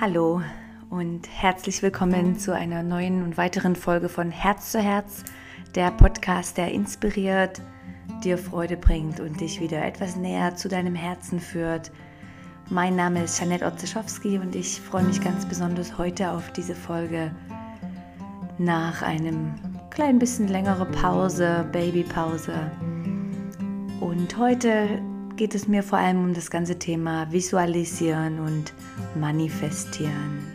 Hallo und herzlich willkommen zu einer neuen und weiteren Folge von Herz zu Herz, der Podcast, der inspiriert, dir Freude bringt und dich wieder etwas näher zu deinem Herzen führt. Mein Name ist Janette Otzeschowski und ich freue mich ganz besonders heute auf diese Folge nach einem klein bisschen längere Pause, Babypause. Und heute geht es mir vor allem um das ganze Thema Visualisieren und Manifestieren.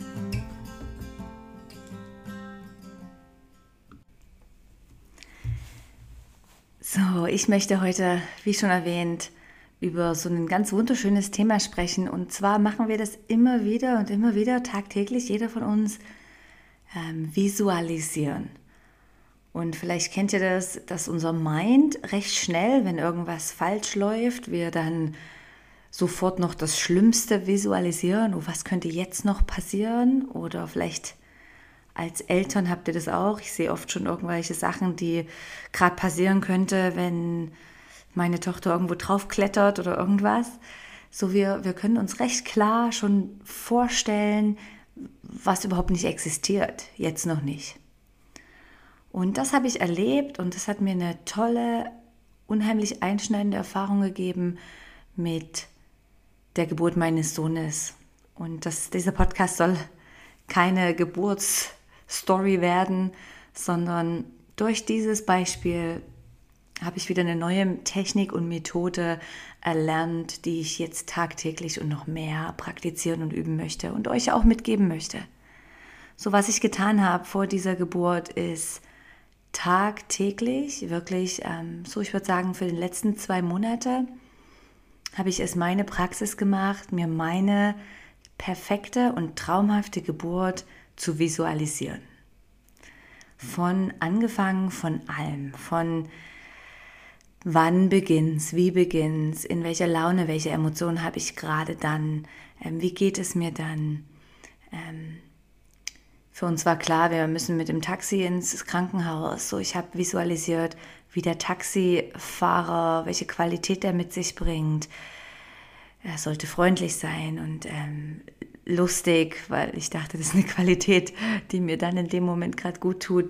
So, ich möchte heute, wie schon erwähnt, über so ein ganz wunderschönes Thema sprechen. Und zwar machen wir das immer wieder und immer wieder tagtäglich, jeder von uns, ähm, visualisieren. Und vielleicht kennt ihr das, dass unser Mind recht schnell, wenn irgendwas falsch läuft, wir dann sofort noch das Schlimmste visualisieren. Oh, was könnte jetzt noch passieren? Oder vielleicht als Eltern habt ihr das auch. Ich sehe oft schon irgendwelche Sachen, die gerade passieren könnte, wenn meine Tochter irgendwo draufklettert oder irgendwas. So wir, wir können uns recht klar schon vorstellen, was überhaupt nicht existiert, jetzt noch nicht. Und das habe ich erlebt und das hat mir eine tolle, unheimlich einschneidende Erfahrung gegeben mit der Geburt meines Sohnes. Und das, dieser Podcast soll keine Geburtsstory werden, sondern durch dieses Beispiel habe ich wieder eine neue Technik und Methode erlernt, die ich jetzt tagtäglich und noch mehr praktizieren und üben möchte und euch auch mitgeben möchte. So was ich getan habe vor dieser Geburt ist tagtäglich, wirklich, ähm, so ich würde sagen, für die letzten zwei Monate habe ich es meine Praxis gemacht, mir meine perfekte und traumhafte Geburt zu visualisieren. Von angefangen von allem, von wann beginnt's, wie beginnt's, in welcher Laune, welche Emotionen habe ich gerade dann, ähm, wie geht es mir dann, ähm, für uns war klar, wir müssen mit dem Taxi ins Krankenhaus. So, ich habe visualisiert, wie der Taxifahrer, welche Qualität er mit sich bringt. Er sollte freundlich sein und ähm, lustig, weil ich dachte, das ist eine Qualität, die mir dann in dem Moment gerade gut tut.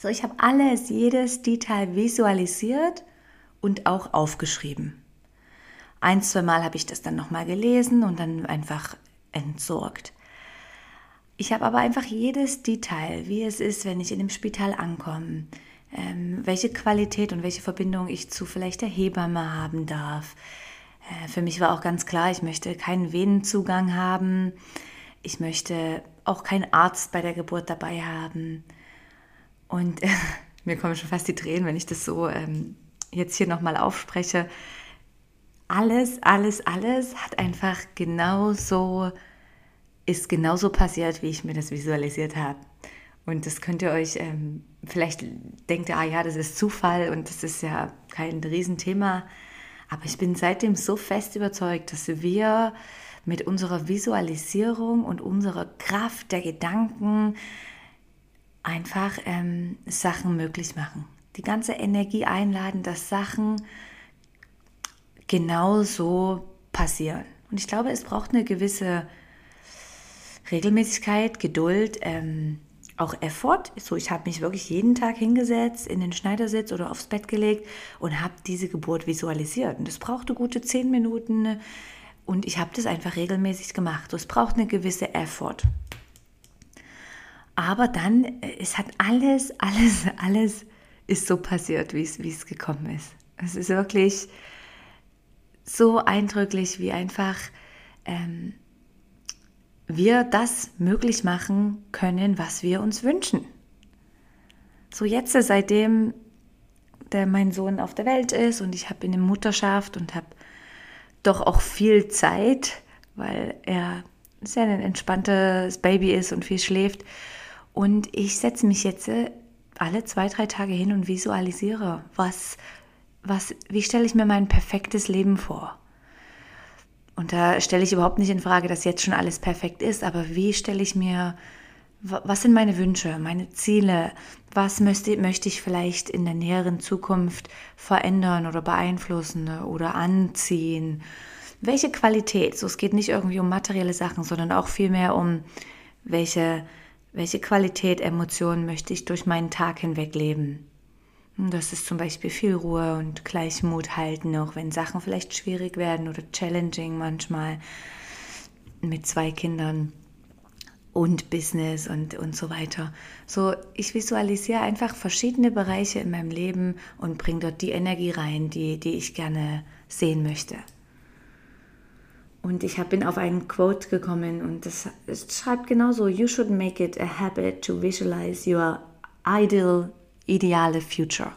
So, ich habe alles, jedes Detail visualisiert und auch aufgeschrieben. Ein, zwei Mal habe ich das dann nochmal gelesen und dann einfach entsorgt. Ich habe aber einfach jedes Detail, wie es ist, wenn ich in dem Spital ankomme, ähm, welche Qualität und welche Verbindung ich zu vielleicht der Hebamme haben darf. Äh, für mich war auch ganz klar, ich möchte keinen Venenzugang haben. Ich möchte auch keinen Arzt bei der Geburt dabei haben. Und äh, mir kommen schon fast die Tränen, wenn ich das so ähm, jetzt hier nochmal aufspreche. Alles, alles, alles hat einfach genauso so ist genauso passiert, wie ich mir das visualisiert habe. Und das könnt ihr euch, ähm, vielleicht denkt ihr, ah ja, das ist Zufall und das ist ja kein Riesenthema. Aber ich bin seitdem so fest überzeugt, dass wir mit unserer Visualisierung und unserer Kraft der Gedanken einfach ähm, Sachen möglich machen. Die ganze Energie einladen, dass Sachen genau so passieren. Und ich glaube, es braucht eine gewisse Regelmäßigkeit, Geduld, ähm, auch Effort. So, ich habe mich wirklich jeden Tag hingesetzt, in den Schneidersitz oder aufs Bett gelegt und habe diese Geburt visualisiert. Und das brauchte gute zehn Minuten und ich habe das einfach regelmäßig gemacht. Es braucht eine gewisse Effort. Aber dann, äh, es hat alles, alles, alles ist so passiert, wie es, wie es gekommen ist. Es ist wirklich so eindrücklich, wie einfach ähm, wir das möglich machen können, was wir uns wünschen. So jetzt, seitdem der mein Sohn auf der Welt ist und ich habe in Mutterschaft und habe doch auch viel Zeit, weil er sehr ein entspanntes Baby ist und viel schläft. Und ich setze mich jetzt alle zwei, drei Tage hin und visualisiere, was, was, wie stelle ich mir mein perfektes Leben vor? Und da stelle ich überhaupt nicht in Frage, dass jetzt schon alles perfekt ist, aber wie stelle ich mir, was sind meine Wünsche, meine Ziele, was möchte, möchte ich vielleicht in der näheren Zukunft verändern oder beeinflussen oder anziehen? welche Qualität, so es geht nicht irgendwie um materielle Sachen, sondern auch vielmehr um welche, welche Qualität, Emotionen möchte ich durch meinen Tag hinweg leben. Das ist zum Beispiel viel Ruhe und Gleichmut halten, auch wenn Sachen vielleicht schwierig werden oder challenging manchmal mit zwei Kindern und Business und, und so weiter. So, ich visualisiere einfach verschiedene Bereiche in meinem Leben und bringe dort die Energie rein, die, die ich gerne sehen möchte. Und ich bin auf einen Quote gekommen und das, das schreibt genauso: You should make it a habit to visualize your ideal, ideale future.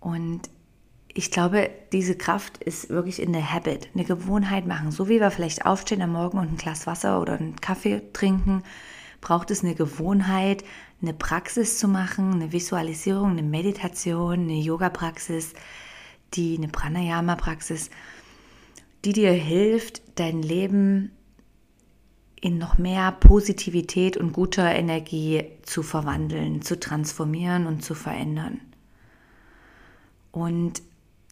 Und ich glaube, diese Kraft ist wirklich in der Habit, eine Gewohnheit machen. So wie wir vielleicht aufstehen am Morgen und ein Glas Wasser oder einen Kaffee trinken, braucht es eine Gewohnheit, eine Praxis zu machen, eine Visualisierung, eine Meditation, eine Yoga-Praxis, die eine Pranayama-Praxis, die dir hilft, dein Leben in noch mehr Positivität und guter Energie zu verwandeln, zu transformieren und zu verändern. Und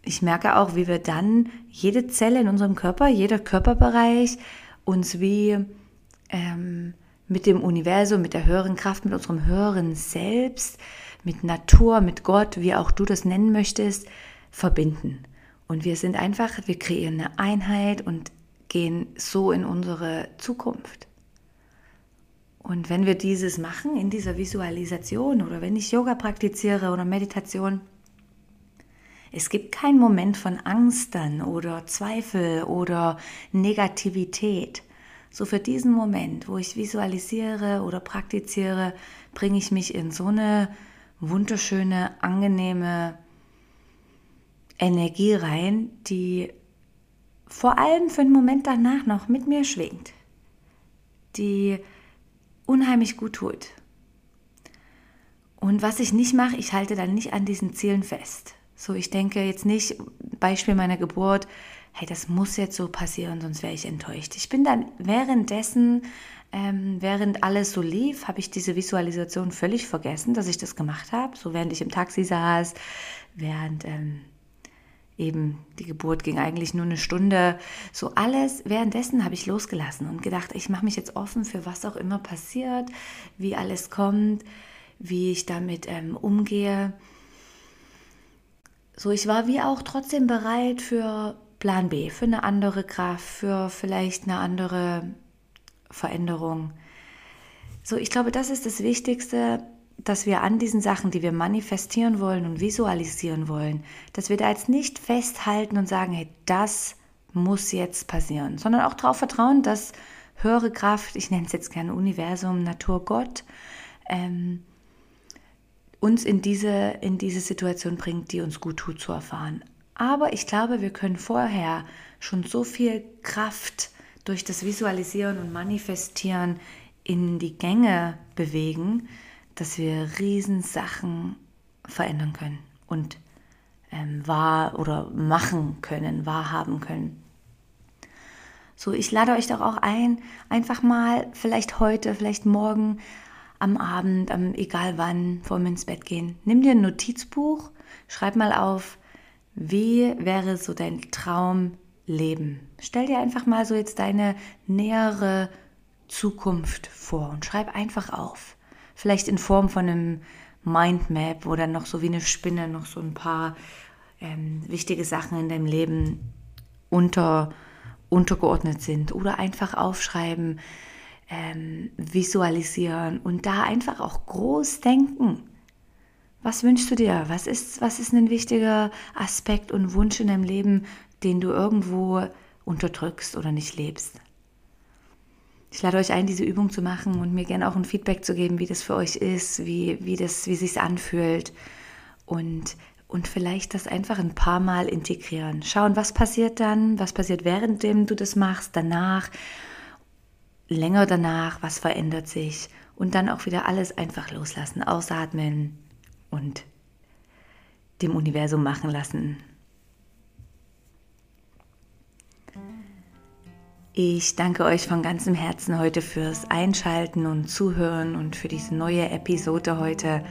ich merke auch, wie wir dann jede Zelle in unserem Körper, jeder Körperbereich uns wie ähm, mit dem Universum, mit der höheren Kraft, mit unserem höheren Selbst, mit Natur, mit Gott, wie auch du das nennen möchtest, verbinden. Und wir sind einfach, wir kreieren eine Einheit und gehen so in unsere Zukunft. Und wenn wir dieses machen in dieser Visualisation oder wenn ich Yoga praktiziere oder Meditation, es gibt keinen Moment von Angst dann oder Zweifel oder Negativität. So für diesen Moment, wo ich visualisiere oder praktiziere, bringe ich mich in so eine wunderschöne, angenehme Energie rein, die vor allem für einen Moment danach noch mit mir schwingt, die unheimlich gut tut. Und was ich nicht mache, ich halte dann nicht an diesen Zielen fest. So, ich denke jetzt nicht, Beispiel meiner Geburt, hey, das muss jetzt so passieren, sonst wäre ich enttäuscht. Ich bin dann währenddessen, ähm, während alles so lief, habe ich diese Visualisation völlig vergessen, dass ich das gemacht habe. So während ich im Taxi saß, während ähm, eben die Geburt ging eigentlich nur eine Stunde. So alles währenddessen habe ich losgelassen und gedacht, ich mache mich jetzt offen für was auch immer passiert, wie alles kommt, wie ich damit ähm, umgehe so, ich war wie auch trotzdem bereit für Plan B, für eine andere Kraft, für vielleicht eine andere Veränderung. So, ich glaube, das ist das Wichtigste, dass wir an diesen Sachen, die wir manifestieren wollen und visualisieren wollen, dass wir da jetzt nicht festhalten und sagen, hey, das muss jetzt passieren, sondern auch darauf vertrauen, dass höhere Kraft, ich nenne es jetzt gerne Universum, Natur, Gott, ähm, uns in diese, in diese Situation bringt, die uns gut tut zu erfahren. Aber ich glaube, wir können vorher schon so viel Kraft durch das Visualisieren und Manifestieren in die Gänge bewegen, dass wir Riesensachen verändern können und ähm, wahr oder machen können, wahrhaben können. So, ich lade euch doch auch ein, einfach mal, vielleicht heute, vielleicht morgen, am Abend, am, egal wann, vor dem ins Bett gehen. Nimm dir ein Notizbuch, schreib mal auf, wie wäre so dein Traumleben. Stell dir einfach mal so jetzt deine nähere Zukunft vor und schreib einfach auf. Vielleicht in Form von einem Mindmap, wo dann noch so wie eine Spinne noch so ein paar ähm, wichtige Sachen in deinem Leben unter, untergeordnet sind. Oder einfach aufschreiben, ähm, visualisieren und da einfach auch groß denken. Was wünschst du dir? Was ist, was ist ein wichtiger Aspekt und Wunsch in deinem Leben, den du irgendwo unterdrückst oder nicht lebst? Ich lade euch ein, diese Übung zu machen und mir gerne auch ein Feedback zu geben, wie das für euch ist, wie, wie das, wie sich anfühlt und und vielleicht das einfach ein paar Mal integrieren. Schauen, was passiert dann, was passiert währenddem du das machst, danach länger danach, was verändert sich und dann auch wieder alles einfach loslassen, ausatmen und dem Universum machen lassen. Ich danke euch von ganzem Herzen heute fürs Einschalten und Zuhören und für diese neue Episode heute,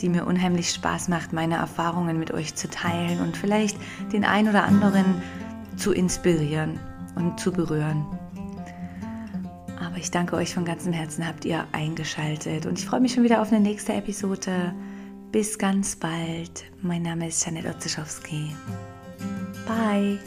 die mir unheimlich Spaß macht, meine Erfahrungen mit euch zu teilen und vielleicht den einen oder anderen zu inspirieren und zu berühren. Aber ich danke euch von ganzem Herzen, habt ihr eingeschaltet und ich freue mich schon wieder auf eine nächste Episode. Bis ganz bald. Mein Name ist Janet Otzischowski. Bye.